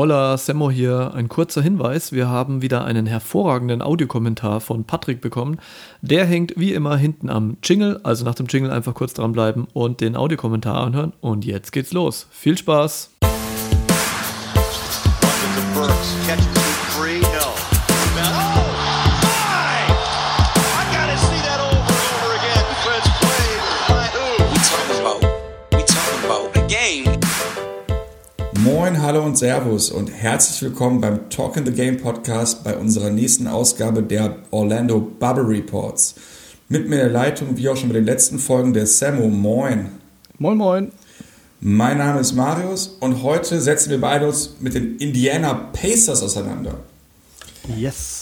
Hola, Semmo hier. Ein kurzer Hinweis. Wir haben wieder einen hervorragenden Audiokommentar von Patrick bekommen. Der hängt wie immer hinten am Jingle, also nach dem Jingle einfach kurz dranbleiben und den Audiokommentar anhören. Und jetzt geht's los. Viel Spaß! Moin, hallo und Servus und herzlich willkommen beim Talk in the Game Podcast bei unserer nächsten Ausgabe der Orlando Bubble Reports. Mit mir in der Leitung, wie auch schon bei den letzten Folgen, der Sammo. Moin. Moin, moin. Mein Name ist Marius und heute setzen wir beide uns mit den Indiana Pacers auseinander. Yes.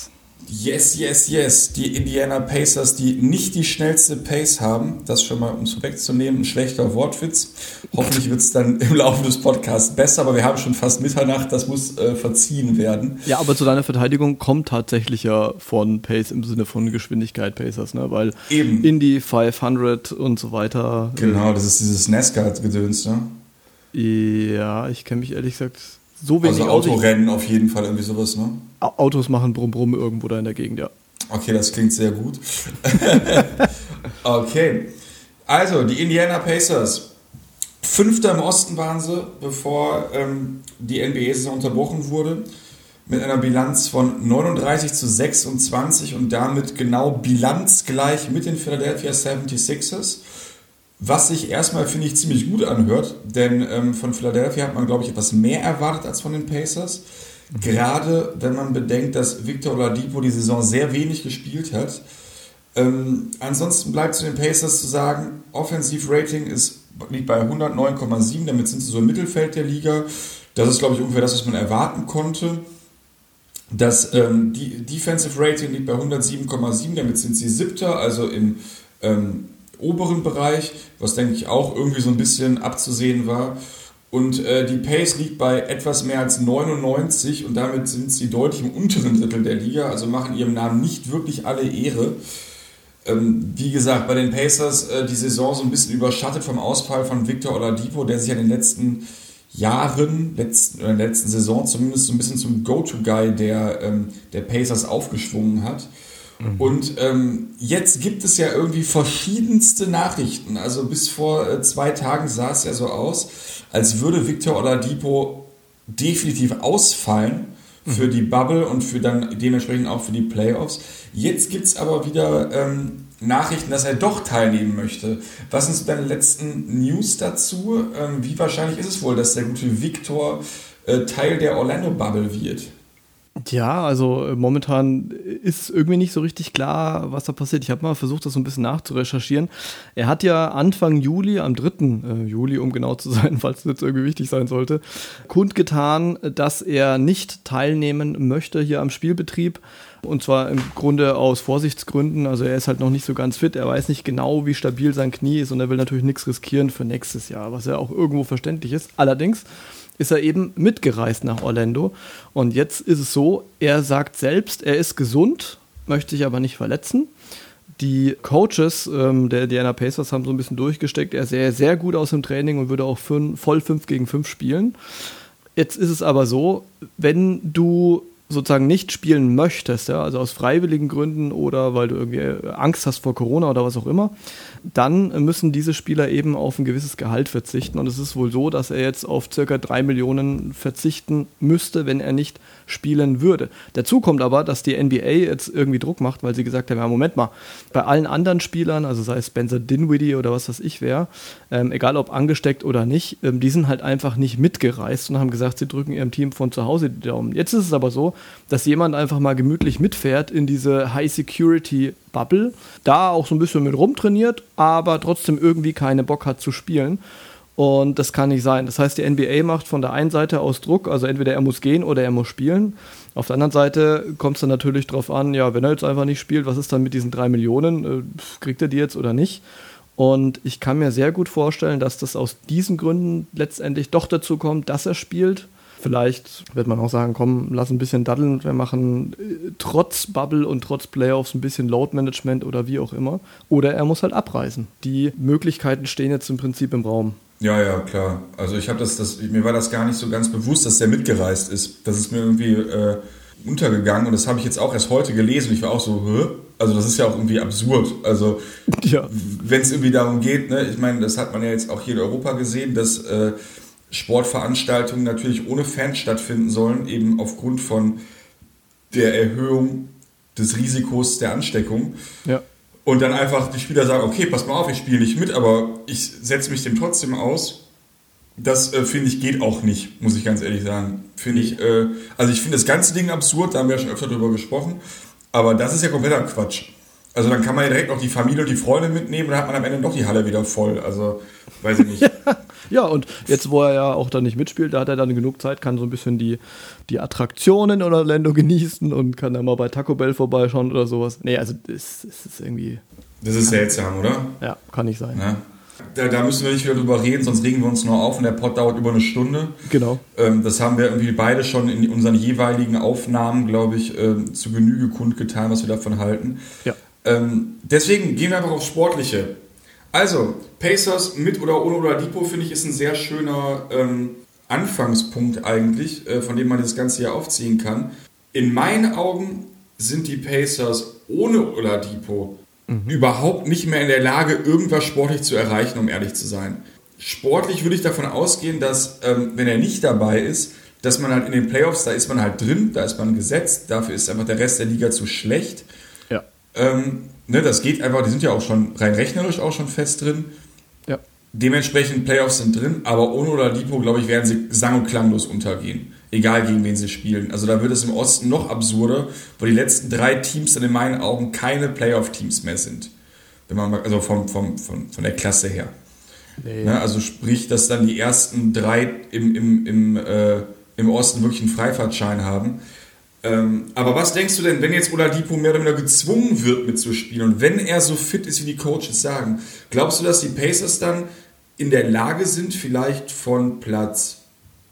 Yes, yes, yes. Die Indiana Pacers, die nicht die schnellste Pace haben, das schon mal um es wegzunehmen, ein schlechter Wortwitz. Hoffentlich wird es dann im Laufe des Podcasts besser, aber wir haben schon fast Mitternacht, das muss äh, verziehen werden. Ja, aber zu deiner Verteidigung kommt tatsächlich ja von Pace im Sinne von Geschwindigkeit Pacers, ne? weil Eben. Indy 500 und so weiter. Genau, das ist dieses NASCAR-Gedöns, ne? Ja, ich kenne mich ehrlich gesagt so wenig also Autorennen auf jeden Fall, irgendwie sowas, ne? Autos machen Brumm Brumm irgendwo da in der Gegend, ja. Okay, das klingt sehr gut. okay. Also, die Indiana Pacers. Fünfter im Osten waren sie, bevor ähm, die NBA-Saison unterbrochen wurde. Mit einer Bilanz von 39 zu 26 und damit genau bilanzgleich mit den Philadelphia 76ers. Was sich erstmal, finde ich, ziemlich gut anhört, denn ähm, von Philadelphia hat man, glaube ich, etwas mehr erwartet als von den Pacers. Gerade wenn man bedenkt, dass Victor Oladipo die Saison sehr wenig gespielt hat. Ähm, ansonsten bleibt zu den Pacers zu sagen, Offensivrating ist, liegt bei 109,7, damit sind sie so im Mittelfeld der Liga. Das ist, glaube ich, ungefähr das, was man erwarten konnte. Das ähm, die Defensive Rating liegt bei 107,7, damit sind sie siebter, also im ähm, oberen Bereich, was denke ich auch irgendwie so ein bisschen abzusehen war. Und äh, die Pace liegt bei etwas mehr als 99 und damit sind sie deutlich im unteren Drittel der Liga, also machen ihrem Namen nicht wirklich alle Ehre. Ähm, wie gesagt, bei den Pacers äh, die Saison so ein bisschen überschattet vom Ausfall von Victor Oladipo, der sich ja in den letzten Jahren, letzten, äh, letzten Saison zumindest so ein bisschen zum Go-To-Guy der, ähm, der Pacers aufgeschwungen hat. Mhm. Und ähm, jetzt gibt es ja irgendwie verschiedenste Nachrichten. Also bis vor äh, zwei Tagen sah es ja so aus, als würde Victor Oladipo definitiv ausfallen für mhm. die Bubble und für dann dementsprechend auch für die Playoffs. Jetzt gibt es aber wieder ähm, Nachrichten, dass er doch teilnehmen möchte. Was sind deine letzten News dazu? Ähm, wie wahrscheinlich ist es wohl, dass der gute Victor äh, Teil der Orlando Bubble wird? Ja, also äh, momentan ist irgendwie nicht so richtig klar, was da passiert. Ich habe mal versucht, das so ein bisschen nachzurecherchieren. Er hat ja Anfang Juli, am 3. Äh, Juli, um genau zu sein, falls es jetzt irgendwie wichtig sein sollte, kundgetan, dass er nicht teilnehmen möchte hier am Spielbetrieb. Und zwar im Grunde aus Vorsichtsgründen. Also er ist halt noch nicht so ganz fit. Er weiß nicht genau, wie stabil sein Knie ist und er will natürlich nichts riskieren für nächstes Jahr, was ja auch irgendwo verständlich ist. Allerdings ist er eben mitgereist nach Orlando. Und jetzt ist es so, er sagt selbst, er ist gesund, möchte sich aber nicht verletzen. Die Coaches ähm, der Diana Pacers haben so ein bisschen durchgesteckt. Er sähe sehr gut aus im Training und würde auch fün voll 5 gegen 5 spielen. Jetzt ist es aber so, wenn du sozusagen nicht spielen möchtest, ja, also aus freiwilligen Gründen oder weil du irgendwie Angst hast vor Corona oder was auch immer, dann müssen diese Spieler eben auf ein gewisses Gehalt verzichten. Und es ist wohl so, dass er jetzt auf circa drei Millionen verzichten müsste, wenn er nicht spielen würde. Dazu kommt aber, dass die NBA jetzt irgendwie Druck macht, weil sie gesagt haben, ja, Moment mal, bei allen anderen Spielern, also sei es Spencer Dinwiddie oder was weiß ich wer, ähm, egal ob angesteckt oder nicht, ähm, die sind halt einfach nicht mitgereist und haben gesagt, sie drücken ihrem Team von zu Hause die Daumen. Jetzt ist es aber so, dass jemand einfach mal gemütlich mitfährt in diese High-Security-Bubble, da auch so ein bisschen mit rumtrainiert, aber trotzdem irgendwie keine Bock hat zu spielen. Und das kann nicht sein. Das heißt, die NBA macht von der einen Seite aus Druck, also entweder er muss gehen oder er muss spielen. Auf der anderen Seite kommt es dann natürlich darauf an, ja, wenn er jetzt einfach nicht spielt, was ist dann mit diesen drei Millionen? Äh, kriegt er die jetzt oder nicht? Und ich kann mir sehr gut vorstellen, dass das aus diesen Gründen letztendlich doch dazu kommt, dass er spielt. Vielleicht wird man auch sagen, komm, lass ein bisschen daddeln. Wir machen äh, trotz Bubble und trotz Playoffs ein bisschen Load Management oder wie auch immer. Oder er muss halt abreisen. Die Möglichkeiten stehen jetzt im Prinzip im Raum. Ja, ja, klar. Also ich habe das, das, mir war das gar nicht so ganz bewusst, dass der mitgereist ist. Das ist mir irgendwie äh, untergegangen und das habe ich jetzt auch erst heute gelesen. Ich war auch so, Hä? also das ist ja auch irgendwie absurd. Also ja. wenn es irgendwie darum geht, ne, ich meine, das hat man ja jetzt auch hier in Europa gesehen, dass äh, Sportveranstaltungen natürlich ohne Fans stattfinden sollen, eben aufgrund von der Erhöhung des Risikos der Ansteckung. Ja. Und dann einfach die Spieler sagen, okay, pass mal auf, ich spiele nicht mit, aber ich setze mich dem trotzdem aus. Das äh, finde ich geht auch nicht, muss ich ganz ehrlich sagen. Finde ich, äh, also ich finde das ganze Ding absurd, da haben wir ja schon öfter drüber gesprochen, aber das ist ja kompletter Quatsch. Also dann kann man ja direkt noch die Familie und die Freunde mitnehmen und dann hat man am Ende doch die Halle wieder voll. Also weiß ich nicht. ja, und jetzt, wo er ja auch da nicht mitspielt, da hat er dann genug Zeit, kann so ein bisschen die, die Attraktionen in Orlando genießen und kann dann mal bei Taco Bell vorbeischauen oder sowas. Nee, also das, das ist irgendwie. Das ist seltsam, oder? Ja, kann nicht sein. Ja. Da, da, müssen wir nicht wieder drüber reden, sonst regen wir uns nur auf und der Pod dauert über eine Stunde. Genau. Ähm, das haben wir irgendwie beide schon in unseren jeweiligen Aufnahmen, glaube ich, äh, zu Genüge kundgetan, was wir davon halten. Ja. Ähm, deswegen gehen wir einfach aufs Sportliche. Also, Pacers mit oder ohne Oladipo finde ich ist ein sehr schöner ähm, Anfangspunkt eigentlich, äh, von dem man das Ganze hier aufziehen kann. In meinen Augen sind die Pacers ohne Oladipo mhm. überhaupt nicht mehr in der Lage, irgendwas sportlich zu erreichen, um ehrlich zu sein. Sportlich würde ich davon ausgehen, dass, ähm, wenn er nicht dabei ist, dass man halt in den Playoffs, da ist man halt drin, da ist man gesetzt, dafür ist einfach der Rest der Liga zu schlecht. Ähm, ne, das geht einfach, die sind ja auch schon rein rechnerisch auch schon fest drin. Ja. Dementsprechend Playoffs sind drin, aber ohne oder Lipo, glaube ich, werden sie sang- und klanglos untergehen. Egal gegen wen sie spielen. Also da wird es im Osten noch absurder, weil die letzten drei Teams dann in meinen Augen keine Playoff-Teams mehr sind. Wenn man mal, also vom, vom, von, von der Klasse her. Nee. Ne, also sprich, dass dann die ersten drei im, im, im, äh, im Osten wirklich einen Freifahrtschein haben. Ähm, aber was denkst du denn, wenn jetzt Oladipo mehr oder weniger gezwungen wird mitzuspielen und wenn er so fit ist, wie die Coaches sagen, glaubst du, dass die Pacers dann in der Lage sind, vielleicht von Platz,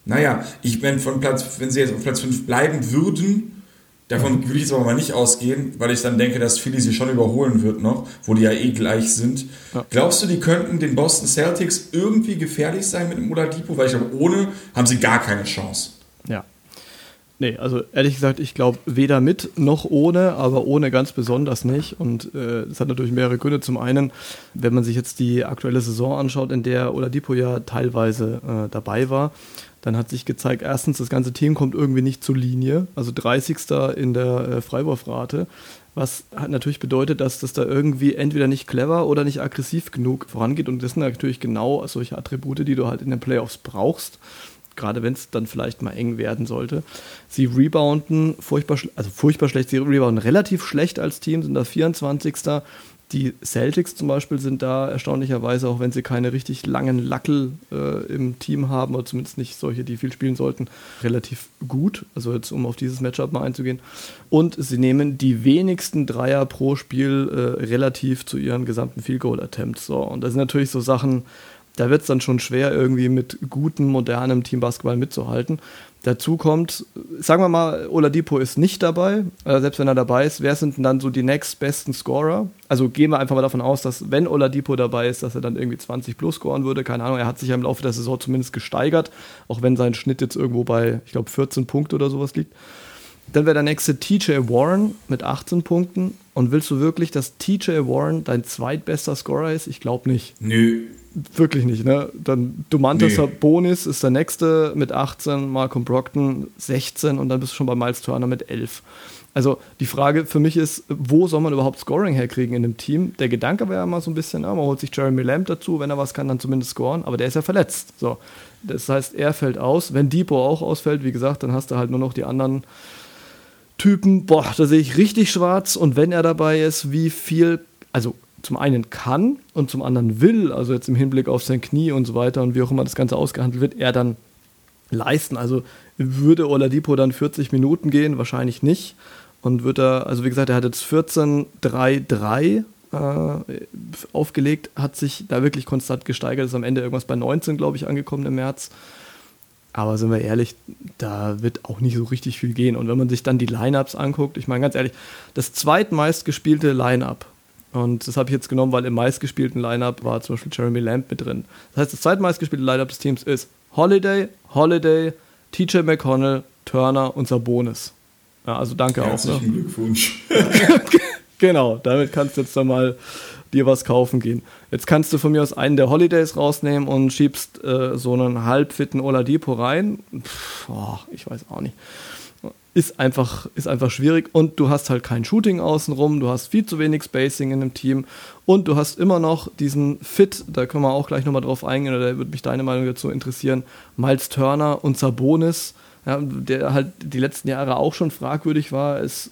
naja, ich meine von Platz, wenn sie jetzt auf Platz 5 bleiben würden, davon würde ich jetzt aber mal nicht ausgehen, weil ich dann denke, dass Philly sie schon überholen wird noch, wo die ja eh gleich sind. Ja. Glaubst du, die könnten den Boston Celtics irgendwie gefährlich sein mit dem Oladipo? Weil ich glaube, ohne haben sie gar keine Chance. Ja, Nee, also ehrlich gesagt, ich glaube weder mit noch ohne, aber ohne ganz besonders nicht. Und äh, das hat natürlich mehrere Gründe. Zum einen, wenn man sich jetzt die aktuelle Saison anschaut, in der Oladipo ja teilweise äh, dabei war, dann hat sich gezeigt, erstens, das ganze Team kommt irgendwie nicht zur Linie, also 30. in der äh, Freiwurfrate, was hat natürlich bedeutet, dass das da irgendwie entweder nicht clever oder nicht aggressiv genug vorangeht. Und das sind natürlich genau solche Attribute, die du halt in den Playoffs brauchst gerade wenn es dann vielleicht mal eng werden sollte. Sie rebounden furchtbar, also furchtbar schlecht, sie rebounden relativ schlecht als Team, sind da 24. Die Celtics zum Beispiel sind da erstaunlicherweise, auch wenn sie keine richtig langen Lackel äh, im Team haben, oder zumindest nicht solche, die viel spielen sollten, relativ gut. Also jetzt, um auf dieses Matchup mal einzugehen. Und sie nehmen die wenigsten Dreier pro Spiel äh, relativ zu ihren gesamten Field Goal Attempts. So. Und das sind natürlich so Sachen, da wird es dann schon schwer, irgendwie mit gutem, modernem Teambasketball mitzuhalten. Dazu kommt, sagen wir mal, Oladipo ist nicht dabei. Äh, selbst wenn er dabei ist, wer sind denn dann so die nächstbesten Scorer? Also gehen wir einfach mal davon aus, dass wenn Oladipo dabei ist, dass er dann irgendwie 20 plus scoren würde. Keine Ahnung, er hat sich ja im Laufe der Saison zumindest gesteigert, auch wenn sein Schnitt jetzt irgendwo bei, ich glaube, 14 Punkte oder sowas liegt. Dann wäre der nächste TJ Warren mit 18 Punkten. Und willst du wirklich, dass TJ Warren dein zweitbester Scorer ist? Ich glaube nicht. Nö, Wirklich nicht, ne? Dann Dumantas nee. Bonis ist der nächste mit 18, Malcolm Brockton 16 und dann bist du schon bei Miles Turner mit 11. Also die Frage für mich ist, wo soll man überhaupt Scoring herkriegen in einem Team? Der Gedanke wäre ja mal so ein bisschen, ja, man holt sich Jeremy Lamb dazu, wenn er was kann, dann zumindest scoren, aber der ist ja verletzt. So. Das heißt, er fällt aus. Wenn Depot auch ausfällt, wie gesagt, dann hast du halt nur noch die anderen Typen. Boah, da sehe ich richtig schwarz und wenn er dabei ist, wie viel, also zum einen kann und zum anderen will, also jetzt im Hinblick auf sein Knie und so weiter und wie auch immer das Ganze ausgehandelt wird, er dann leisten. Also würde Oladipo dann 40 Minuten gehen? Wahrscheinlich nicht. Und wird er, also wie gesagt, er hat jetzt 14-3-3 äh, aufgelegt, hat sich da wirklich konstant gesteigert, ist am Ende irgendwas bei 19, glaube ich, angekommen im März. Aber sind wir ehrlich, da wird auch nicht so richtig viel gehen. Und wenn man sich dann die Lineups anguckt, ich meine ganz ehrlich, das zweitmeist gespielte Lineup Und das habe ich jetzt genommen, weil im meistgespielten Lineup war zum Beispiel Jeremy Lamb mit drin. Das heißt, das zweitmeistgespielte Lineup des Teams ist Holiday, Holiday, TJ McConnell, Turner und Sabonis. Ja, also danke Herzlichen auch. Ne? Glückwunsch. genau, damit kannst du jetzt dann mal dir was kaufen gehen. Jetzt kannst du von mir aus einen der Holidays rausnehmen und schiebst äh, so einen halbfitten Oladipo rein. Pff, oh, ich weiß auch nicht. Ist einfach, ist einfach schwierig und du hast halt kein Shooting außenrum, du hast viel zu wenig Spacing in dem Team und du hast immer noch diesen Fit, da können wir auch gleich nochmal drauf eingehen, oder da würde mich deine Meinung dazu interessieren, Miles Turner und Sabonis, ja, der halt die letzten Jahre auch schon fragwürdig war. Es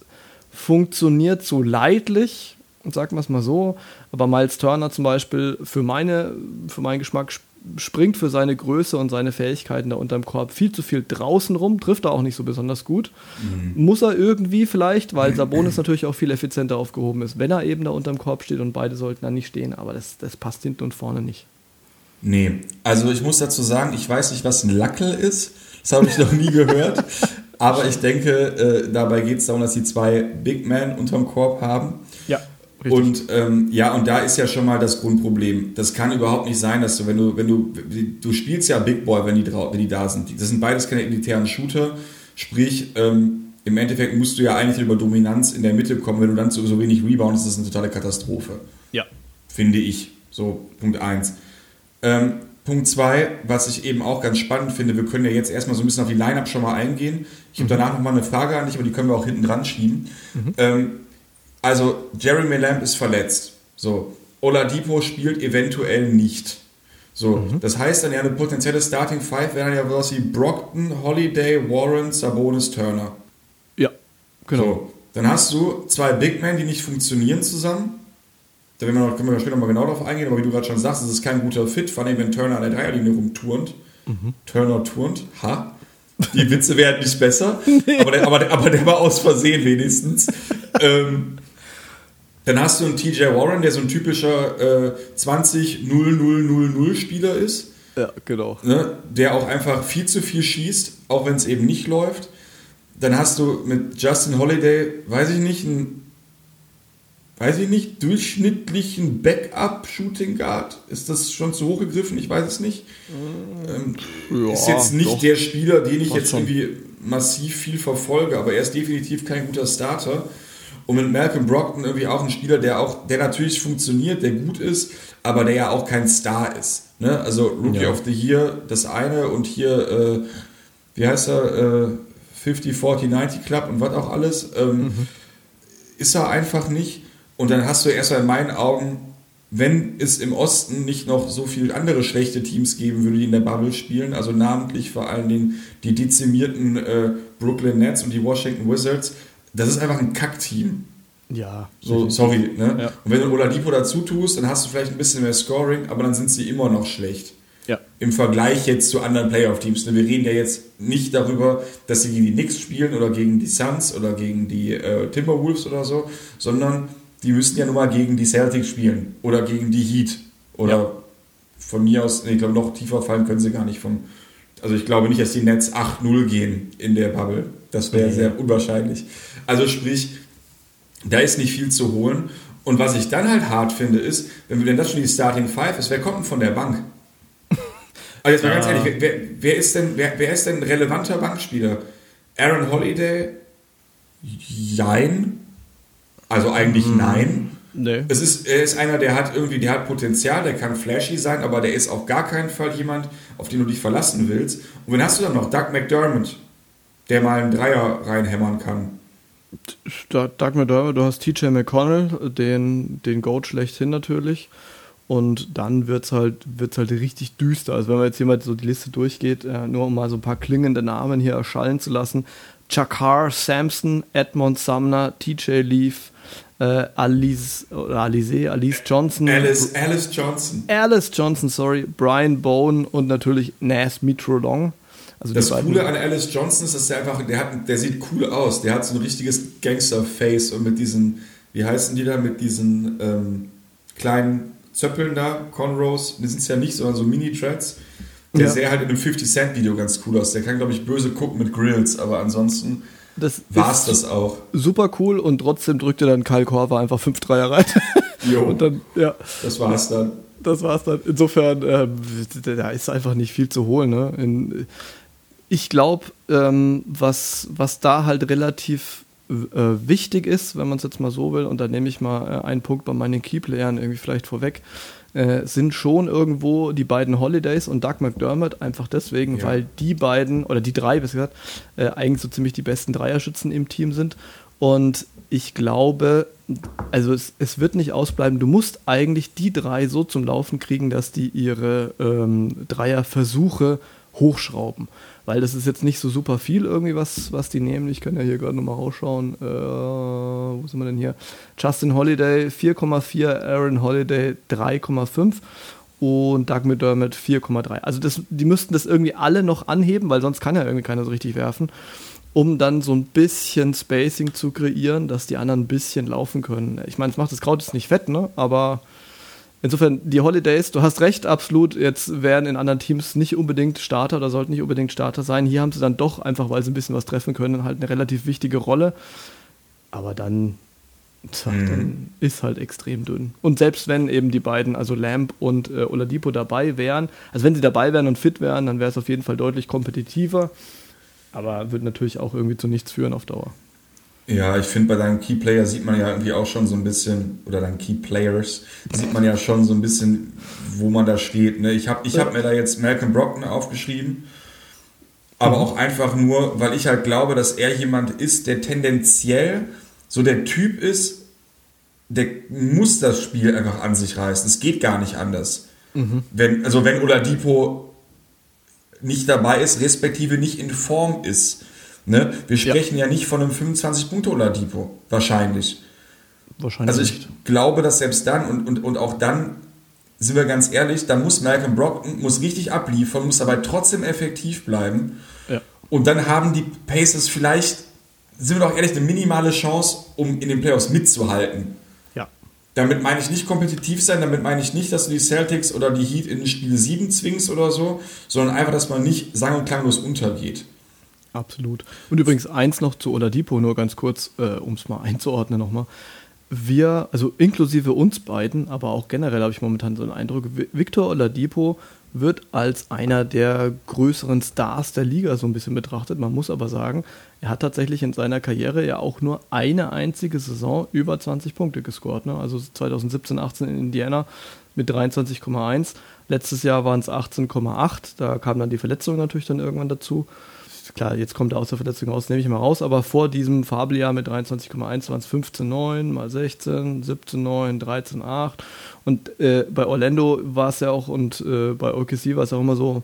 funktioniert so leidlich, sagen wir es mal so. Aber Miles Turner zum Beispiel für, meine, für meinen Geschmack springt für seine Größe und seine Fähigkeiten da unterm Korb viel zu viel draußen rum, trifft er auch nicht so besonders gut. Mhm. Muss er irgendwie vielleicht, weil Sabonis natürlich auch viel effizienter aufgehoben ist, wenn er eben da unterm Korb steht und beide sollten da nicht stehen, aber das, das passt hinten und vorne nicht. Nee, also ich muss dazu sagen, ich weiß nicht, was ein Lackel ist. Das habe ich noch nie gehört. Aber ich denke, äh, dabei geht es darum, dass die zwei Big Men unterm Korb haben. Richtig. Und ähm, ja, und da ist ja schon mal das Grundproblem. Das kann überhaupt nicht sein, dass du, wenn du, wenn du, du spielst ja Big Boy, wenn die, wenn die da sind. Das sind beides keine elitären Shooter. Sprich, ähm, im Endeffekt musst du ja eigentlich über Dominanz in der Mitte kommen. Wenn du dann so, so wenig reboundest, ist das eine totale Katastrophe. Ja. Finde ich. So, Punkt 1. Ähm, Punkt 2, was ich eben auch ganz spannend finde, wir können ja jetzt erstmal so ein bisschen auf die Line-Up schon mal eingehen. Ich habe mhm. danach nochmal eine Frage an dich, aber die können wir auch hinten dran schieben. Mhm. Ähm, also Jeremy Lamb ist verletzt. So, Oladipo spielt eventuell nicht. So, mhm. das heißt dann ja eine potenzielle Starting Five wäre ja was wie Brockton, Holiday, Warren, Sabonis, Turner. Ja, genau. So, dann hast du zwei Big Men, die nicht funktionieren zusammen. Da können wir, noch, können wir später mal genau darauf eingehen, aber wie du gerade schon sagst, es ist kein guter Fit, vor allem wenn Turner an der Dreierlinie rumturnt. Mhm. Turner turnt, ha. Die Witze werden nicht besser, aber, der, aber, der, aber der war aus Versehen wenigstens. ähm, dann hast du einen TJ Warren, der so ein typischer äh, 20-0-0-0-0 Spieler ist. Ja, genau. Ne, der auch einfach viel zu viel schießt, auch wenn es eben nicht läuft. Dann hast du mit Justin Holiday, weiß ich nicht, einen, weiß ich nicht, durchschnittlichen Backup-Shooting Guard. Ist das schon zu hoch gegriffen? Ich weiß es nicht. Ähm, ja, ist jetzt nicht doch. der Spieler, den ich jetzt schon. irgendwie massiv viel verfolge, aber er ist definitiv kein guter Starter. Und mit Malcolm Brockton irgendwie auch ein Spieler, der auch, der natürlich funktioniert, der gut ist, aber der ja auch kein Star ist. Ne? Also Rookie ja. of the Year, das eine und hier, äh, wie heißt er, äh, 50, 40, 90 Club und was auch alles, ähm, mhm. ist er einfach nicht. Und dann hast du erstmal in meinen Augen, wenn es im Osten nicht noch so viele andere schlechte Teams geben würde, die in der Bubble spielen, also namentlich vor allen Dingen die dezimierten äh, Brooklyn Nets und die Washington Wizards, das ist einfach ein Kackteam. Ja. So, sorry, ne? Ja. Und wenn du Oladipo dazu tust, dann hast du vielleicht ein bisschen mehr Scoring, aber dann sind sie immer noch schlecht. Ja. Im Vergleich jetzt zu anderen Playoff-Teams. Ne? Wir reden ja jetzt nicht darüber, dass sie gegen die Knicks spielen oder gegen die Suns oder gegen die äh, Timberwolves oder so, sondern die müssten ja nun mal gegen die Celtics spielen oder gegen die Heat. Oder ja. von mir aus, nee, ich glaube, noch tiefer fallen können sie gar nicht vom. Also ich glaube nicht, dass die Nets 8-0 gehen in der Bubble. Das wäre mhm. sehr unwahrscheinlich. Also sprich, da ist nicht viel zu holen. Und was ich dann halt hart finde, ist, wenn wir denn das schon die Starting Five ist, wer kommt denn von der Bank? Also jetzt mal ja. ganz ehrlich, wer, wer, ist denn, wer, wer ist denn ein relevanter Bankspieler? Aaron Holiday? Jein. Also eigentlich hm. nein. Nee. Es ist, er ist einer, der hat irgendwie, der hat Potenzial, der kann flashy sein, aber der ist auf gar keinen Fall jemand, auf den du dich verlassen willst. Und wen hast du dann noch? Doug McDermott, der mal einen Dreier reinhämmern kann. Doug McDermott, du hast TJ McConnell, den, den Goat schlechthin natürlich. Und dann wird es halt, wird's halt richtig düster. Also wenn man jetzt hier mal so die Liste durchgeht, äh, nur um mal so ein paar klingende Namen hier erschallen zu lassen. Chakar Sampson, Edmond Sumner, TJ Leaf, äh, Alice, oder Alice, Alice Johnson. Alice, Alice Johnson. Alice Johnson, sorry. Brian Bone und natürlich Nas Mitrolong. Also das Coole an Alice Johnson ist, dass der einfach, der, hat, der sieht cool aus. Der hat so ein richtiges Gangster-Face und mit diesen, wie heißen die da, mit diesen ähm, kleinen Zöppeln da, Conros, die sind es ja nicht, sondern so Mini-Treads. Der ja. sähe halt in einem 50-Cent-Video ganz cool aus. Der kann, glaube ich, böse gucken mit Grills, aber ansonsten war es das auch. Super cool und trotzdem drückte dann Kyle Korver einfach 5 Dreier rein. Jo. und dann, ja. Das war es dann. Das war's dann. Insofern, äh, da ist einfach nicht viel zu holen. Ne? In, ich glaube, ähm, was, was da halt relativ äh, wichtig ist, wenn man es jetzt mal so will, und da nehme ich mal äh, einen Punkt bei meinen Keyplayern irgendwie vielleicht vorweg, äh, sind schon irgendwo die beiden Holidays und Doug McDermott, einfach deswegen, ja. weil die beiden, oder die drei, besser gesagt, äh, eigentlich so ziemlich die besten Dreierschützen im Team sind. Und ich glaube, also es, es, wird nicht ausbleiben. Du musst eigentlich die drei so zum Laufen kriegen, dass die ihre ähm, Dreierversuche hochschrauben weil das ist jetzt nicht so super viel irgendwie, was, was die nehmen. Ich kann ja hier gerade nochmal rausschauen. Äh, wo sind wir denn hier? Justin Holiday 4,4, Aaron Holiday 3,5 und Doug McDermott 4,3. Also das, die müssten das irgendwie alle noch anheben, weil sonst kann ja irgendwie keiner so richtig werfen, um dann so ein bisschen Spacing zu kreieren, dass die anderen ein bisschen laufen können. Ich meine, es macht das Kraut jetzt nicht fett, ne? aber Insofern, die Holidays, du hast recht, absolut. Jetzt wären in anderen Teams nicht unbedingt Starter oder sollten nicht unbedingt Starter sein. Hier haben sie dann doch, einfach weil sie ein bisschen was treffen können, halt eine relativ wichtige Rolle. Aber dann, tja, mhm. dann ist halt extrem dünn. Und selbst wenn eben die beiden, also Lamp und äh, Oladipo dabei wären, also wenn sie dabei wären und fit wären, dann wäre es auf jeden Fall deutlich kompetitiver. Aber wird natürlich auch irgendwie zu nichts führen auf Dauer. Ja, ich finde, bei deinem Keyplayer sieht man ja irgendwie auch schon so ein bisschen, oder deinen Keyplayers, sieht man ja schon so ein bisschen, wo man da steht. Ne? Ich habe ich hab mir da jetzt Malcolm Brockton aufgeschrieben, aber mhm. auch einfach nur, weil ich halt glaube, dass er jemand ist, der tendenziell so der Typ ist, der muss das Spiel einfach an sich reißen. Es geht gar nicht anders. Mhm. Wenn, also wenn Oladipo nicht dabei ist, respektive nicht in Form ist Ne? Wir sprechen ja. ja nicht von einem 25-Punkte-Oladipo, wahrscheinlich. Wahrscheinlich. Also ich nicht. glaube, dass selbst dann und, und, und auch dann, sind wir ganz ehrlich, da muss Malcolm Brockton muss richtig abliefern, muss dabei trotzdem effektiv bleiben. Ja. Und dann haben die Pacers vielleicht, sind wir doch ehrlich, eine minimale Chance, um in den Playoffs mitzuhalten. Ja. Damit meine ich nicht kompetitiv sein, damit meine ich nicht, dass du die Celtics oder die Heat in Spiel 7 zwingst oder so, sondern einfach, dass man nicht sang- und klanglos untergeht. Absolut. Und übrigens eins noch zu Oladipo, nur ganz kurz, äh, um es mal einzuordnen nochmal. Wir, also inklusive uns beiden, aber auch generell habe ich momentan so einen Eindruck, Victor Oladipo wird als einer der größeren Stars der Liga so ein bisschen betrachtet. Man muss aber sagen, er hat tatsächlich in seiner Karriere ja auch nur eine einzige Saison über 20 Punkte gescored. Ne? Also 2017, 18 in Indiana mit 23,1. Letztes Jahr waren es 18,8. Da kam dann die Verletzung natürlich dann irgendwann dazu klar, jetzt kommt er aus der Verletzung raus, nehme ich mal raus, aber vor diesem Fabeljahr mit 23,1 waren es 15,9 mal 16, 17,9, 13,8 und äh, bei Orlando war es ja auch und äh, bei OKC war es auch immer so,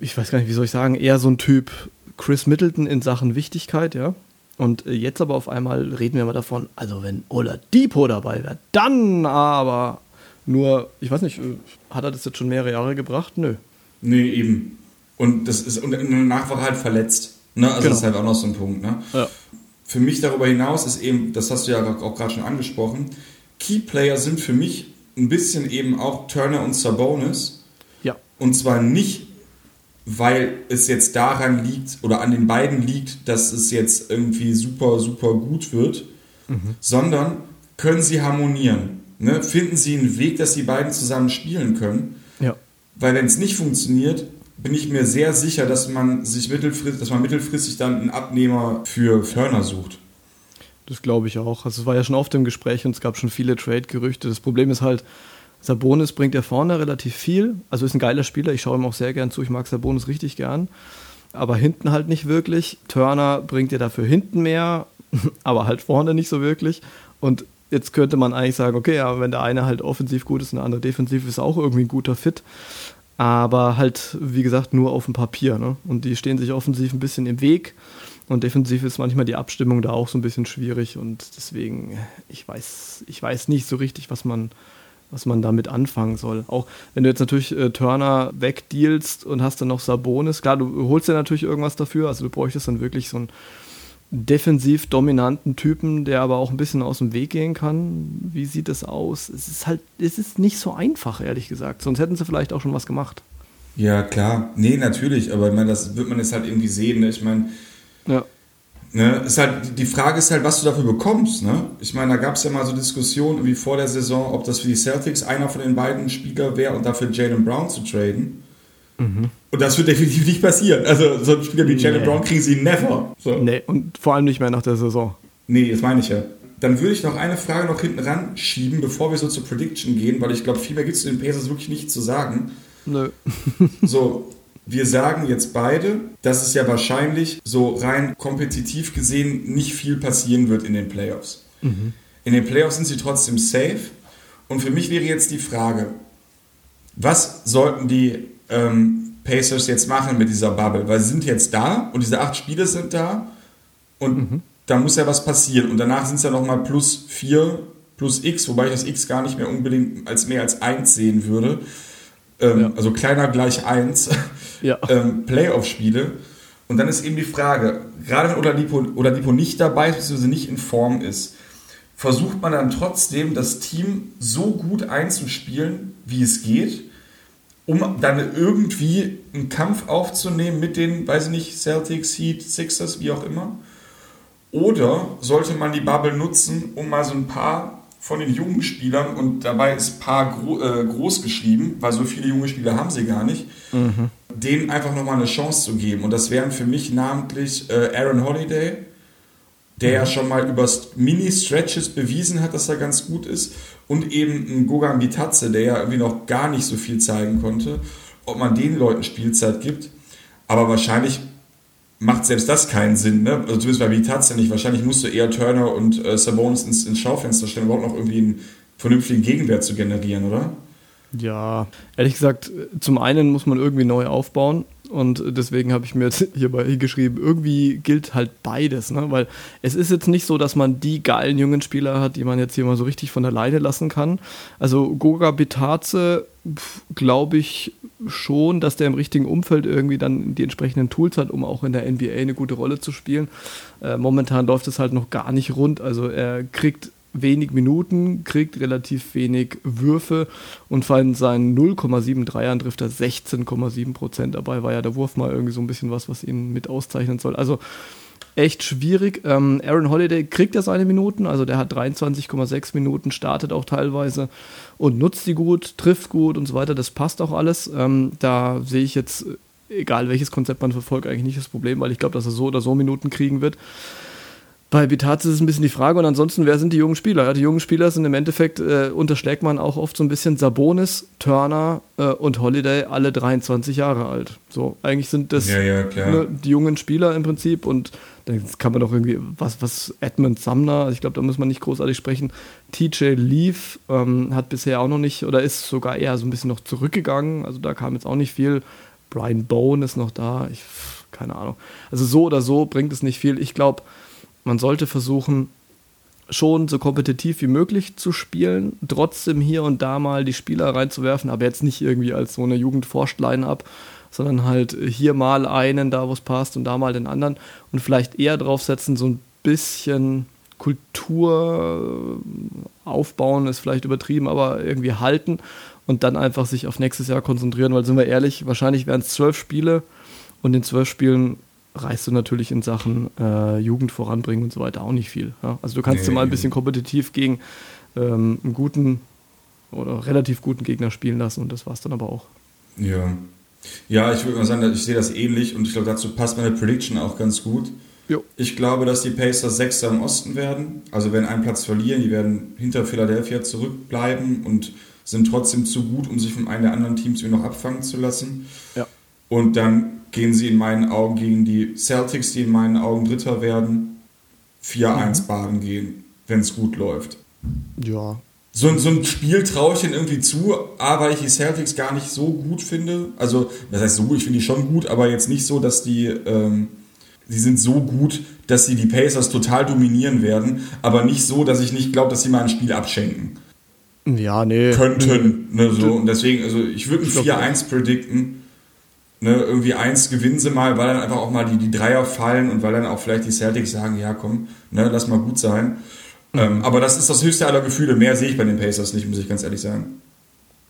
ich weiß gar nicht, wie soll ich sagen, eher so ein Typ Chris Middleton in Sachen Wichtigkeit, ja. Und äh, jetzt aber auf einmal reden wir mal davon, also wenn Oladipo dabei wäre, dann aber nur, ich weiß nicht, äh, hat er das jetzt schon mehrere Jahre gebracht? Nö. Nee, eben. Und das ist und danach war er halt verletzt. Ne? Also genau. das ist halt auch noch so ein Punkt. Ne? Ja. Für mich darüber hinaus ist eben, das hast du ja auch gerade schon angesprochen, Keyplayer sind für mich ein bisschen eben auch Turner und Sabonis. Ja. Und zwar nicht, weil es jetzt daran liegt oder an den beiden liegt, dass es jetzt irgendwie super, super gut wird, mhm. sondern können sie harmonieren. Ne? Finden sie einen Weg, dass die beiden zusammen spielen können. Ja. Weil wenn es nicht funktioniert, bin ich mir sehr sicher, dass man sich mittelfristig, dass man mittelfristig dann einen Abnehmer für Förner sucht. Das glaube ich auch. Also es war ja schon oft im Gespräch und es gab schon viele Trade-Gerüchte. Das Problem ist halt, Sabonis bringt ja vorne relativ viel. Also ist ein geiler Spieler. Ich schaue ihm auch sehr gern zu. Ich mag Sabonis richtig gern. Aber hinten halt nicht wirklich. Turner bringt ja dafür hinten mehr, aber halt vorne nicht so wirklich. Und jetzt könnte man eigentlich sagen, okay, aber wenn der eine halt offensiv gut ist und der andere defensiv ist auch irgendwie ein guter Fit aber halt, wie gesagt, nur auf dem Papier. Ne? Und die stehen sich offensiv ein bisschen im Weg. Und defensiv ist manchmal die Abstimmung da auch so ein bisschen schwierig. Und deswegen, ich weiß, ich weiß nicht so richtig, was man, was man damit anfangen soll. Auch wenn du jetzt natürlich äh, Turner wegdealst und hast dann noch Sabonis, klar, du holst ja natürlich irgendwas dafür. Also du bräuchtest dann wirklich so ein defensiv dominanten Typen, der aber auch ein bisschen aus dem Weg gehen kann. Wie sieht es aus? Es ist halt, es ist nicht so einfach, ehrlich gesagt. Sonst hätten sie vielleicht auch schon was gemacht. Ja, klar. Nee, natürlich. Aber ich meine, das wird man jetzt halt irgendwie sehen. Ne? Ich meine, Ja. Ne, ist halt, die Frage ist halt, was du dafür bekommst. Ne? Ich meine, da gab es ja mal so Diskussionen wie vor der Saison, ob das für die Celtics einer von den beiden Spieler wäre und dafür Jalen Brown zu traden. Mhm. Und das wird definitiv nicht passieren. Also so ein Spieler wie Jalen nee. Brown kriegen sie never. So. Nee, und vor allem nicht mehr nach der Saison. Nee, das meine ich ja. Dann würde ich noch eine Frage noch hinten ran schieben, bevor wir so zur Prediction gehen, weil ich glaube, viel mehr gibt es zu den Pacers wirklich nicht zu sagen. Nö. so, wir sagen jetzt beide, dass es ja wahrscheinlich so rein kompetitiv gesehen nicht viel passieren wird in den Playoffs. Mhm. In den Playoffs sind sie trotzdem safe. Und für mich wäre jetzt die Frage, was sollten die ähm, Pacers jetzt machen mit dieser Bubble? Weil sie sind jetzt da und diese acht Spiele sind da und mhm. da muss ja was passieren. Und danach sind es ja nochmal plus vier, plus x, wobei ich das x gar nicht mehr unbedingt als mehr als eins sehen würde ähm, ja. also kleiner gleich 1, ja. ähm, Playoff-Spiele. Und dann ist eben die Frage, gerade wenn Oladipo, Oladipo nicht dabei ist, bzw. nicht in Form ist, versucht man dann trotzdem, das Team so gut einzuspielen, wie es geht, um dann irgendwie einen Kampf aufzunehmen mit den, weiß ich nicht, Celtics, Heat, Sixers, wie auch immer? Oder sollte man die Bubble nutzen, um mal so ein paar von den jungen Spielern und dabei ist Paar gro äh, groß geschrieben, weil so viele junge Spieler haben sie gar nicht, mhm. denen einfach nochmal eine Chance zu geben. Und das wären für mich namentlich äh, Aaron Holiday, der mhm. ja schon mal über Mini-Stretches bewiesen hat, dass er ganz gut ist, und eben ein Gogan Bitadze, der ja irgendwie noch gar nicht so viel zeigen konnte, ob man den Leuten Spielzeit gibt. Aber wahrscheinlich macht selbst das keinen Sinn, ne? Also zumindest bei Vitaz ja nicht. Wahrscheinlich musst du eher Turner und äh, Sabonis ins, ins Schaufenster stellen, überhaupt noch irgendwie einen vernünftigen Gegenwert zu generieren, oder? Ja, ehrlich gesagt, zum einen muss man irgendwie neu aufbauen und deswegen habe ich mir jetzt hierbei geschrieben, irgendwie gilt halt beides, ne? weil es ist jetzt nicht so, dass man die geilen jungen Spieler hat, die man jetzt hier mal so richtig von der Leine lassen kann. Also Goga Bitaze, glaube ich schon, dass der im richtigen Umfeld irgendwie dann die entsprechenden Tools hat, um auch in der NBA eine gute Rolle zu spielen. Äh, momentan läuft es halt noch gar nicht rund, also er kriegt wenig Minuten, kriegt relativ wenig Würfe und von seinen 0,73ern trifft er 16,7 Prozent. Dabei war ja der Wurf mal irgendwie so ein bisschen was, was ihn mit auszeichnen soll. Also echt schwierig. Ähm, Aaron Holiday kriegt ja seine Minuten, also der hat 23,6 Minuten, startet auch teilweise und nutzt die gut, trifft gut und so weiter. Das passt auch alles. Ähm, da sehe ich jetzt, egal welches Konzept man verfolgt, eigentlich nicht das Problem, weil ich glaube, dass er so oder so Minuten kriegen wird. Bei Bitaz ist es ein bisschen die Frage und ansonsten, wer sind die jungen Spieler? Ja, die jungen Spieler sind im Endeffekt, äh, unterschlägt man auch oft so ein bisschen Sabonis, Turner äh, und Holiday, alle 23 Jahre alt. So, eigentlich sind das ja, ja, ne, die jungen Spieler im Prinzip und dann kann man doch irgendwie, was, was Edmund Sumner, ich glaube, da muss man nicht großartig sprechen. TJ Leaf ähm, hat bisher auch noch nicht oder ist sogar eher so ein bisschen noch zurückgegangen, also da kam jetzt auch nicht viel. Brian Bone ist noch da, ich, keine Ahnung. Also so oder so bringt es nicht viel. Ich glaube, man sollte versuchen, schon so kompetitiv wie möglich zu spielen, trotzdem hier und da mal die Spieler reinzuwerfen, aber jetzt nicht irgendwie als so eine Jugendforscht-Line-Up, sondern halt hier mal einen, da wo es passt und da mal den anderen und vielleicht eher draufsetzen, so ein bisschen Kultur aufbauen, ist vielleicht übertrieben, aber irgendwie halten und dann einfach sich auf nächstes Jahr konzentrieren, weil sind wir ehrlich, wahrscheinlich wären es zwölf Spiele und in zwölf Spielen reißt du natürlich in Sachen äh, Jugend voranbringen und so weiter auch nicht viel. Ja? Also du kannst nee. mal ein bisschen kompetitiv gegen ähm, einen guten oder relativ guten Gegner spielen lassen und das war es dann aber auch. Ja. Ja, ich würde mal sagen, ich sehe das ähnlich und ich glaube, dazu passt meine Prediction auch ganz gut. Jo. Ich glaube, dass die Pacers Sechster im Osten werden. Also werden einen Platz verlieren, die werden hinter Philadelphia zurückbleiben und sind trotzdem zu gut, um sich von einem der anderen Teams noch abfangen zu lassen. Ja. Und dann gehen sie in meinen Augen gegen die Celtics, die in meinen Augen Dritter werden, 4-1 mhm. baden gehen, wenn es gut läuft. Ja. So, so ein Spiel traue ich ihnen irgendwie zu, aber ich die Celtics gar nicht so gut finde. Also, das heißt so gut, ich finde die schon gut, aber jetzt nicht so, dass die, ähm, die sind so gut, dass sie die Pacers total dominieren werden, aber nicht so, dass ich nicht glaube, dass sie mal ein Spiel abschenken. Ja, nee. Könnten, ne, so. Und deswegen, also ich würde ein 4-1 predikten ne, irgendwie eins gewinnen sie mal, weil dann einfach auch mal die, die Dreier fallen und weil dann auch vielleicht die Celtics sagen, ja komm, ne, lass mal gut sein. Mhm. Ähm, aber das ist das höchste aller Gefühle. Mehr sehe ich bei den Pacers nicht, muss ich ganz ehrlich sagen.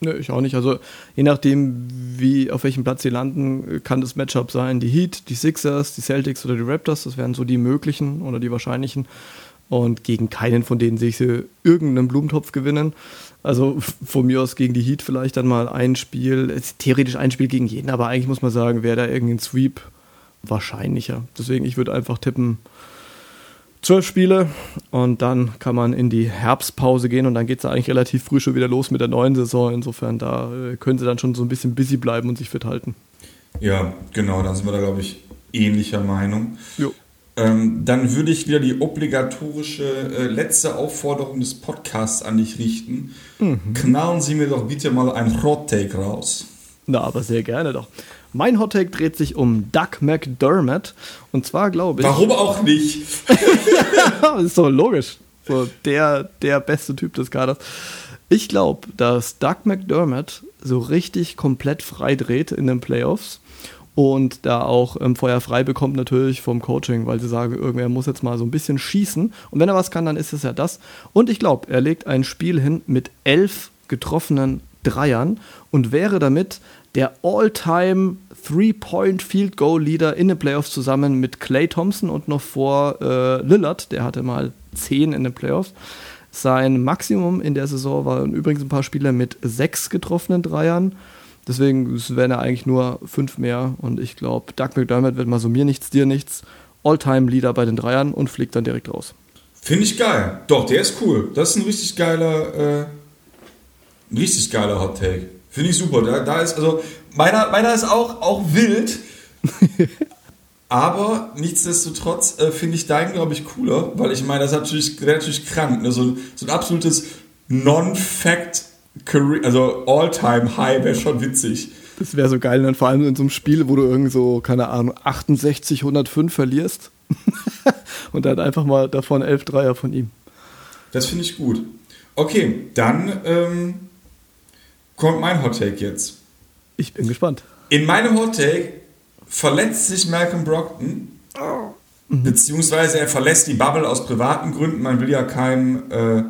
Nö, ich auch nicht. Also je nachdem, wie auf welchem Platz sie landen, kann das Matchup sein. Die Heat, die Sixers, die Celtics oder die Raptors, das wären so die möglichen oder die wahrscheinlichen. Und gegen keinen von denen sehe ich sie irgendeinen Blumentopf gewinnen. Also von mir aus gegen die Heat vielleicht dann mal ein Spiel, theoretisch ein Spiel gegen jeden, aber eigentlich muss man sagen, wäre da irgendein Sweep wahrscheinlicher. Deswegen, ich würde einfach tippen, zwölf Spiele und dann kann man in die Herbstpause gehen und dann geht es eigentlich relativ früh schon wieder los mit der neuen Saison. Insofern, da äh, können sie dann schon so ein bisschen busy bleiben und sich fit halten. Ja, genau, da sind wir da, glaube ich, ähnlicher Meinung. Ähm, dann würde ich wieder die obligatorische äh, letzte Aufforderung des Podcasts an dich richten. Mhm. Knallen Sie mir doch bitte mal ein Hot Take raus. Na, aber sehr gerne doch. Mein Hottake dreht sich um Doug McDermott. Und zwar glaube ich. Warum auch nicht? ist doch logisch. So, der, der beste Typ des Kaders. Ich glaube, dass Doug McDermott so richtig komplett frei dreht in den Playoffs und da auch ähm, Feuer frei bekommt natürlich vom Coaching, weil sie sagen, irgendwer muss jetzt mal so ein bisschen schießen. Und wenn er was kann, dann ist es ja das. Und ich glaube, er legt ein Spiel hin mit elf getroffenen Dreiern und wäre damit der All-Time Three-Point-Field-Goal-Leader in den Playoffs zusammen mit Clay Thompson und noch vor äh, Lillard, der hatte mal 10 in den Playoffs. Sein Maximum in der Saison waren übrigens ein paar Spieler mit sechs getroffenen Dreiern. Deswegen wären er eigentlich nur fünf mehr. Und ich glaube, Doug McDermott wird mal so mir nichts, dir nichts. All-Time-Leader bei den Dreiern und fliegt dann direkt raus. Finde ich geil. Doch, der ist cool. Das ist ein richtig geiler, äh, ein richtig geiler Hot Take. Finde ich super. Da, da ist, also, meiner, meiner ist auch, auch wild. Aber nichtsdestotrotz äh, finde ich deinen, glaube ich, cooler, weil ich meine, das ist natürlich, natürlich krank. Ne? So, so ein absolutes Non-Fact, also All-Time-High wäre schon witzig. Das wäre so geil, dann vor allem in so einem Spiel, wo du irgendwie so, keine Ahnung, 68, 105 verlierst. und dann einfach mal davon 11 Dreier von ihm. Das finde ich gut. Okay, dann ähm, kommt mein Hot Take jetzt. Ich bin gespannt. In meinem Hot Take verletzt sich Malcolm Brockton, oh. mhm. beziehungsweise er verlässt die Bubble aus privaten Gründen. Man will ja keinem, äh,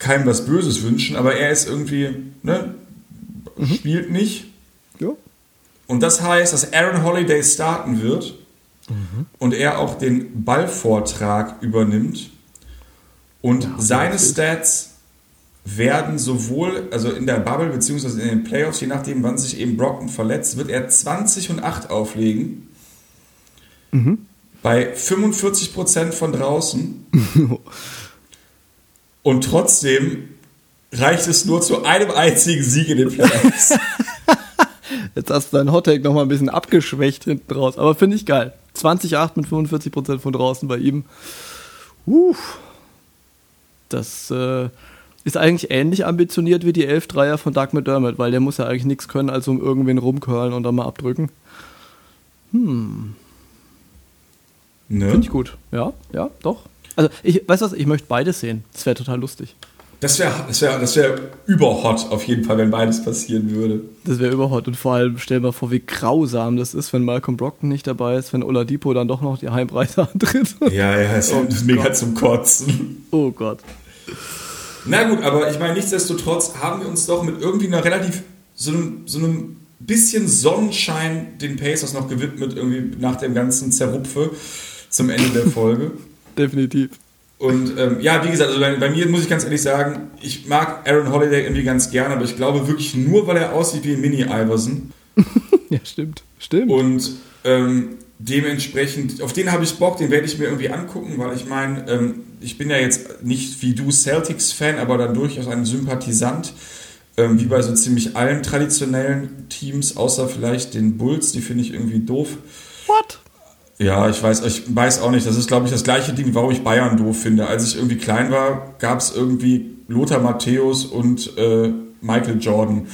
keinem was Böses wünschen, aber er ist irgendwie, ne, mhm. spielt nicht. Ja. Und das heißt, dass Aaron Holiday starten wird mhm. und er auch den Ballvortrag übernimmt und ja, seine Stats werden sowohl, also in der Bubble beziehungsweise in den Playoffs, je nachdem, wann sich eben Brockton verletzt, wird er 20 und 8 auflegen. Mhm. Bei 45% von draußen. und trotzdem reicht es nur zu einem einzigen Sieg in den Playoffs. Jetzt hast du deinen Hottake nochmal ein bisschen abgeschwächt hinten raus. Aber finde ich geil. 20-8 mit 45% von draußen bei ihm. Uff. Das, äh, ist eigentlich ähnlich ambitioniert wie die 11 Dreier von Doug McDermott, weil der muss ja eigentlich nichts können, als um irgendwen rumcurlen und dann mal abdrücken. Hm. Ne? Finde ich gut. Ja, ja, doch. Also, ich weiß was, ich möchte beides sehen. Das wäre total lustig. Das wäre das wär, das wär überhot auf jeden Fall, wenn beides passieren würde. Das wäre überhot. Und vor allem stell mal vor, wie grausam das ist, wenn Malcolm Brockton nicht dabei ist, wenn Oladipo dann doch noch die Heimreise antritt. Ja, ja, es oh ist mega zum Kotzen. Oh Gott. Na gut, aber ich meine, nichtsdestotrotz haben wir uns doch mit irgendwie einer relativ, so einem, so einem bisschen Sonnenschein den Pacers noch gewidmet, irgendwie nach dem ganzen Zerrupfe zum Ende der Folge. Definitiv. Und ähm, ja, wie gesagt, also bei, bei, mir muss ich ganz ehrlich sagen, ich mag Aaron Holiday irgendwie ganz gerne, aber ich glaube wirklich nur, weil er aussieht wie Mini Iverson. ja, stimmt. Stimmt. Und ähm, dementsprechend, auf den habe ich Bock, den werde ich mir irgendwie angucken, weil ich meine, ähm, ich bin ja jetzt nicht wie du Celtics-Fan, aber dann durchaus ein Sympathisant, ähm, wie bei so ziemlich allen traditionellen Teams, außer vielleicht den Bulls, die finde ich irgendwie doof. What? Ja, ich weiß, ich weiß auch nicht. Das ist, glaube ich, das gleiche Ding, warum ich Bayern doof finde. Als ich irgendwie klein war, gab es irgendwie Lothar Matthäus und äh, Michael Jordan.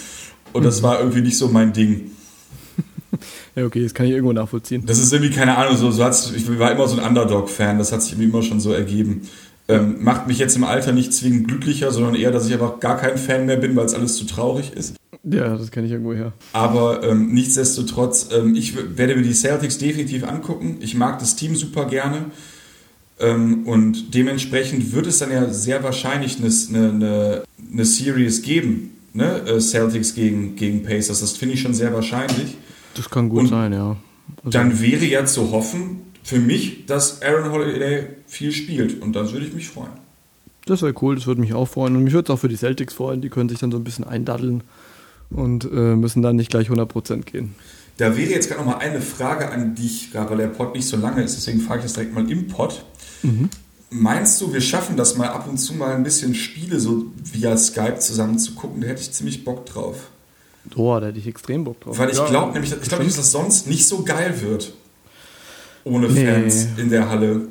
Und das mhm. war irgendwie nicht so mein Ding. Ja, okay, das kann ich irgendwo nachvollziehen. Das ist irgendwie, keine Ahnung, so, so hat's, ich war immer so ein Underdog-Fan, das hat sich immer schon so ergeben. Ähm, macht mich jetzt im Alter nicht zwingend glücklicher, sondern eher, dass ich einfach gar kein Fan mehr bin, weil es alles zu traurig ist. Ja, das kenne ich irgendwo her. Aber ähm, nichtsdestotrotz, ähm, ich werde mir die Celtics definitiv angucken. Ich mag das Team super gerne. Ähm, und dementsprechend wird es dann ja sehr wahrscheinlich eine, eine, eine Series geben ne, äh, Celtics gegen, gegen Pacers. Das finde ich schon sehr wahrscheinlich. Das kann gut Und sein, ja. Also dann wäre ja zu hoffen, für mich, dass Aaron Holiday viel spielt. Und dann würde ich mich freuen. Das wäre cool, das würde mich auch freuen. Und mich würde es auch für die Celtics freuen. Die können sich dann so ein bisschen eindaddeln und äh, müssen dann nicht gleich 100% gehen. Da wäre jetzt gerade noch mal eine Frage an dich, weil der Pod nicht so lange ist. Deswegen frage ich das direkt mal im Pod. Mhm. Meinst du, wir schaffen das mal ab und zu mal ein bisschen Spiele so via Skype zusammen zu gucken? Da hätte ich ziemlich Bock drauf. Oh, da hätte ich extrem Bock drauf. Weil ich ja, glaube nämlich, ich glaube, dass das sonst nicht so geil wird. Ohne nee. Fans in der Halle.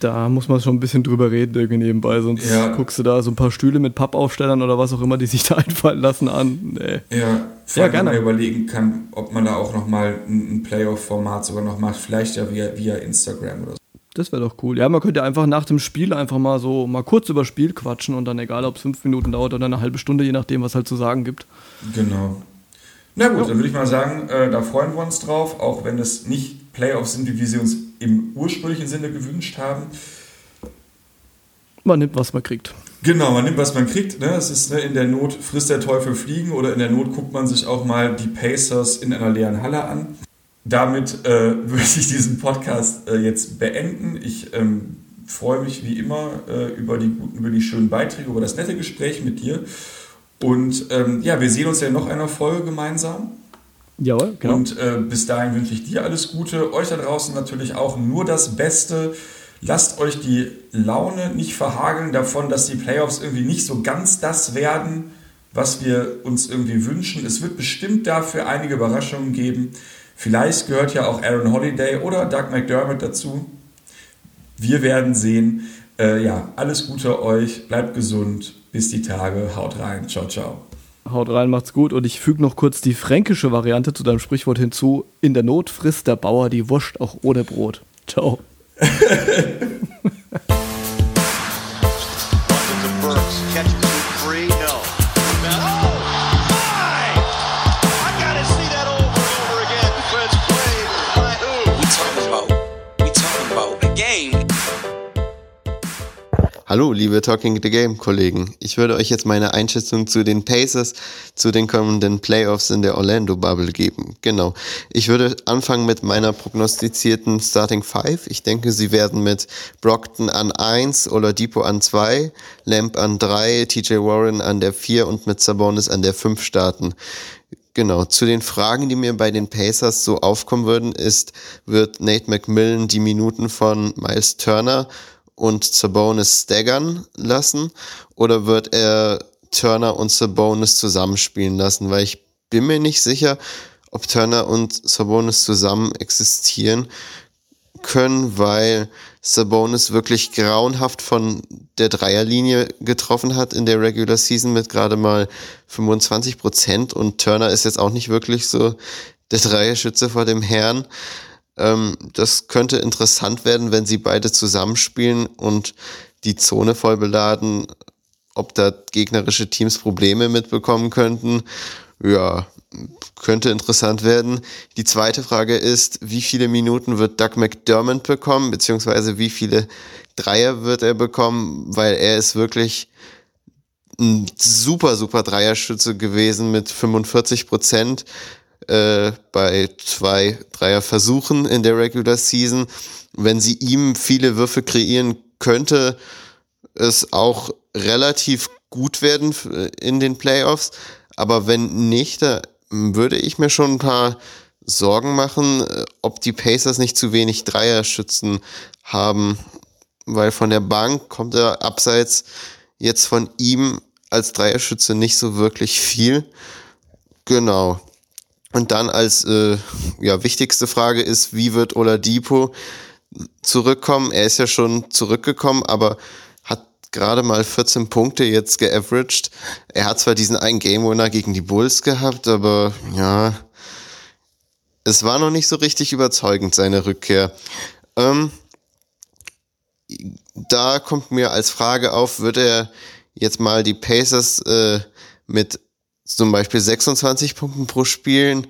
Da muss man schon ein bisschen drüber reden, irgendwie nebenbei. Sonst ja. guckst du da so ein paar Stühle mit Pappaufstellern oder was auch immer, die sich da einfallen lassen an. Nee. Ja, vor ja, gerne. man überlegen kann, ob man da auch nochmal ein Playoff-Format sogar noch macht. Vielleicht ja via, via Instagram oder so. Das wäre doch cool. Ja, man könnte einfach nach dem Spiel einfach mal so mal kurz über Spiel quatschen und dann egal, ob es fünf Minuten dauert oder eine halbe Stunde, je nachdem, was halt zu sagen gibt. Genau. Na gut, ja. dann würde ich mal sagen, äh, da freuen wir uns drauf, auch wenn es nicht Playoffs sind, wie wir sie uns im ursprünglichen Sinne gewünscht haben. Man nimmt, was man kriegt. Genau, man nimmt, was man kriegt. Ne? Es ist ne, in der Not frisst der Teufel fliegen oder in der Not guckt man sich auch mal die Pacers in einer leeren Halle an damit äh, würde ich diesen Podcast äh, jetzt beenden. Ich ähm, freue mich wie immer äh, über die guten, über die schönen Beiträge, über das nette Gespräch mit dir. Und ähm, ja, wir sehen uns ja in noch einer Folge gemeinsam. Jawohl, genau. Und äh, bis dahin wünsche ich dir alles Gute, euch da draußen natürlich auch nur das Beste. Lasst euch die Laune nicht verhageln davon, dass die Playoffs irgendwie nicht so ganz das werden, was wir uns irgendwie wünschen. Es wird bestimmt dafür einige Überraschungen geben. Vielleicht gehört ja auch Aaron Holiday oder Doug McDermott dazu. Wir werden sehen. Äh, ja, alles Gute euch, bleibt gesund, bis die Tage, haut rein, ciao, ciao. Haut rein, macht's gut und ich füge noch kurz die fränkische Variante zu deinem Sprichwort hinzu. In der Not frisst der Bauer die Wurst auch ohne Brot. Ciao. Hallo, liebe Talking the Game Kollegen. Ich würde euch jetzt meine Einschätzung zu den Pacers, zu den kommenden Playoffs in der Orlando Bubble geben. Genau. Ich würde anfangen mit meiner prognostizierten Starting Five. Ich denke, sie werden mit Brockton an eins, Oladipo an zwei, Lamp an drei, TJ Warren an der vier und mit Sabonis an der fünf starten. Genau, zu den Fragen, die mir bei den Pacers so aufkommen würden, ist, wird Nate McMillan die Minuten von Miles Turner und Sabonis staggern lassen oder wird er Turner und Sabonis zusammenspielen lassen? Weil ich bin mir nicht sicher, ob Turner und Sabonis zusammen existieren können, weil Sabonis wirklich grauenhaft von der Dreierlinie getroffen hat in der Regular Season mit gerade mal 25 Prozent und Turner ist jetzt auch nicht wirklich so der Dreierschütze vor dem Herrn. Ähm, das könnte interessant werden, wenn sie beide zusammenspielen und die Zone voll beladen, ob da gegnerische Teams Probleme mitbekommen könnten. Ja, könnte interessant werden. Die zweite Frage ist, wie viele Minuten wird Doug McDermott bekommen, beziehungsweise wie viele Dreier wird er bekommen, weil er ist wirklich ein super, super Dreierschütze gewesen mit 45 Prozent äh, bei zwei Dreierversuchen in der Regular Season. Wenn sie ihm viele Würfe kreieren könnte, es auch relativ gut werden in den Playoffs. Aber wenn nicht, da würde ich mir schon ein paar Sorgen machen, äh, ob die Pacers nicht zu wenig Dreierschützen haben, weil von der Bank kommt er abseits jetzt von ihm als Dreierschütze nicht so wirklich viel. Genau. Und dann als äh, ja, wichtigste Frage ist, wie wird Oladipo zurückkommen? Er ist ja schon zurückgekommen, aber hat gerade mal 14 Punkte jetzt geaveraged. Er hat zwar diesen einen Game Winner gegen die Bulls gehabt, aber ja, es war noch nicht so richtig überzeugend, seine Rückkehr. Ähm, da kommt mir als Frage auf, wird er jetzt mal die Pacers äh, mit zum Beispiel 26 Punkten pro Spielen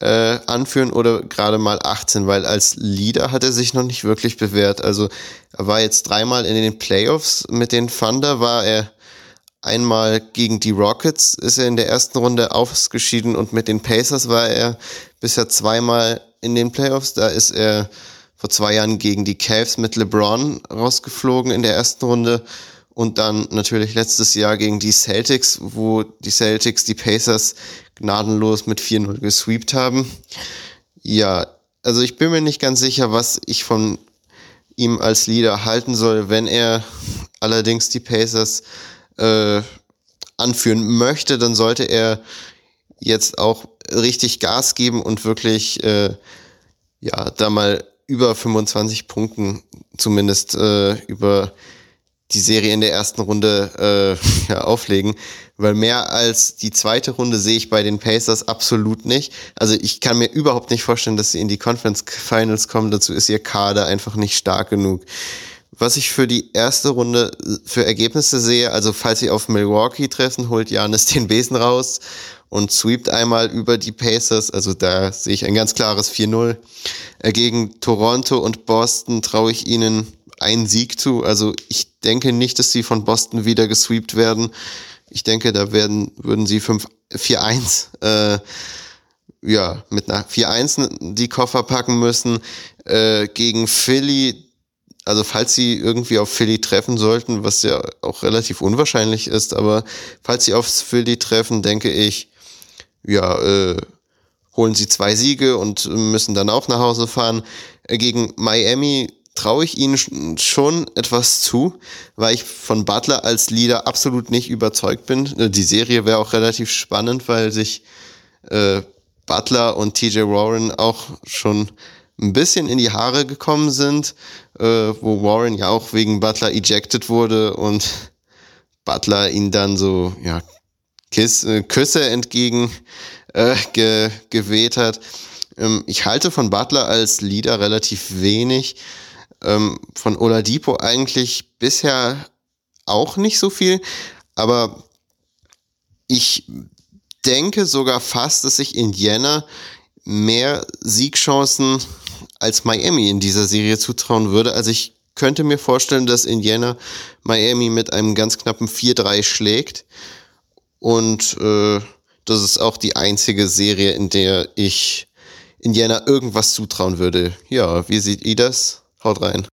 äh, anführen oder gerade mal 18, weil als Leader hat er sich noch nicht wirklich bewährt. Also er war jetzt dreimal in den Playoffs mit den Thunder, war er einmal gegen die Rockets ist er in der ersten Runde ausgeschieden und mit den Pacers war er bisher zweimal in den Playoffs. Da ist er vor zwei Jahren gegen die Cavs mit LeBron rausgeflogen in der ersten Runde und dann natürlich letztes Jahr gegen die Celtics, wo die Celtics die Pacers gnadenlos mit 4-0 gesweept haben. Ja, also ich bin mir nicht ganz sicher, was ich von ihm als Leader halten soll, wenn er allerdings die Pacers äh, anführen möchte, dann sollte er jetzt auch richtig Gas geben und wirklich äh, ja da mal über 25 Punkten zumindest äh, über die Serie in der ersten Runde äh, ja, auflegen, weil mehr als die zweite Runde sehe ich bei den Pacers absolut nicht. Also ich kann mir überhaupt nicht vorstellen, dass sie in die Conference Finals kommen. Dazu ist ihr Kader einfach nicht stark genug. Was ich für die erste Runde für Ergebnisse sehe, also falls sie auf Milwaukee treffen, holt Janis den Besen raus und sweept einmal über die Pacers. Also da sehe ich ein ganz klares 4-0. Äh, gegen Toronto und Boston traue ich ihnen einen Sieg zu. Also ich denke nicht, dass sie von Boston wieder gesweept werden. Ich denke, da werden, würden sie 4-1 äh, ja, mit einer 4-1 die Koffer packen müssen. Äh, gegen Philly also falls sie irgendwie auf Philly treffen sollten, was ja auch relativ unwahrscheinlich ist, aber falls sie auf Philly treffen, denke ich, ja, äh, holen sie zwei Siege und müssen dann auch nach Hause fahren. Äh, gegen Miami traue ich ihnen schon etwas zu, weil ich von Butler als Leader absolut nicht überzeugt bin. Äh, die Serie wäre auch relativ spannend, weil sich äh, Butler und TJ Warren auch schon ein bisschen in die Haare gekommen sind, äh, wo Warren ja auch wegen Butler ejected wurde und Butler ihn dann so, ja, Kiss, äh, Küsse entgegen äh, ge, geweht hat. Ähm, ich halte von Butler als Leader relativ wenig. Ähm, von Oladipo eigentlich bisher auch nicht so viel, aber ich denke sogar fast, dass sich Indiana mehr Siegchancen als Miami in dieser Serie zutrauen würde. Also ich könnte mir vorstellen, dass Indiana Miami mit einem ganz knappen 4-3 schlägt. Und äh, das ist auch die einzige Serie, in der ich Indiana irgendwas zutrauen würde. Ja, wie seht ihr das? Haut rein.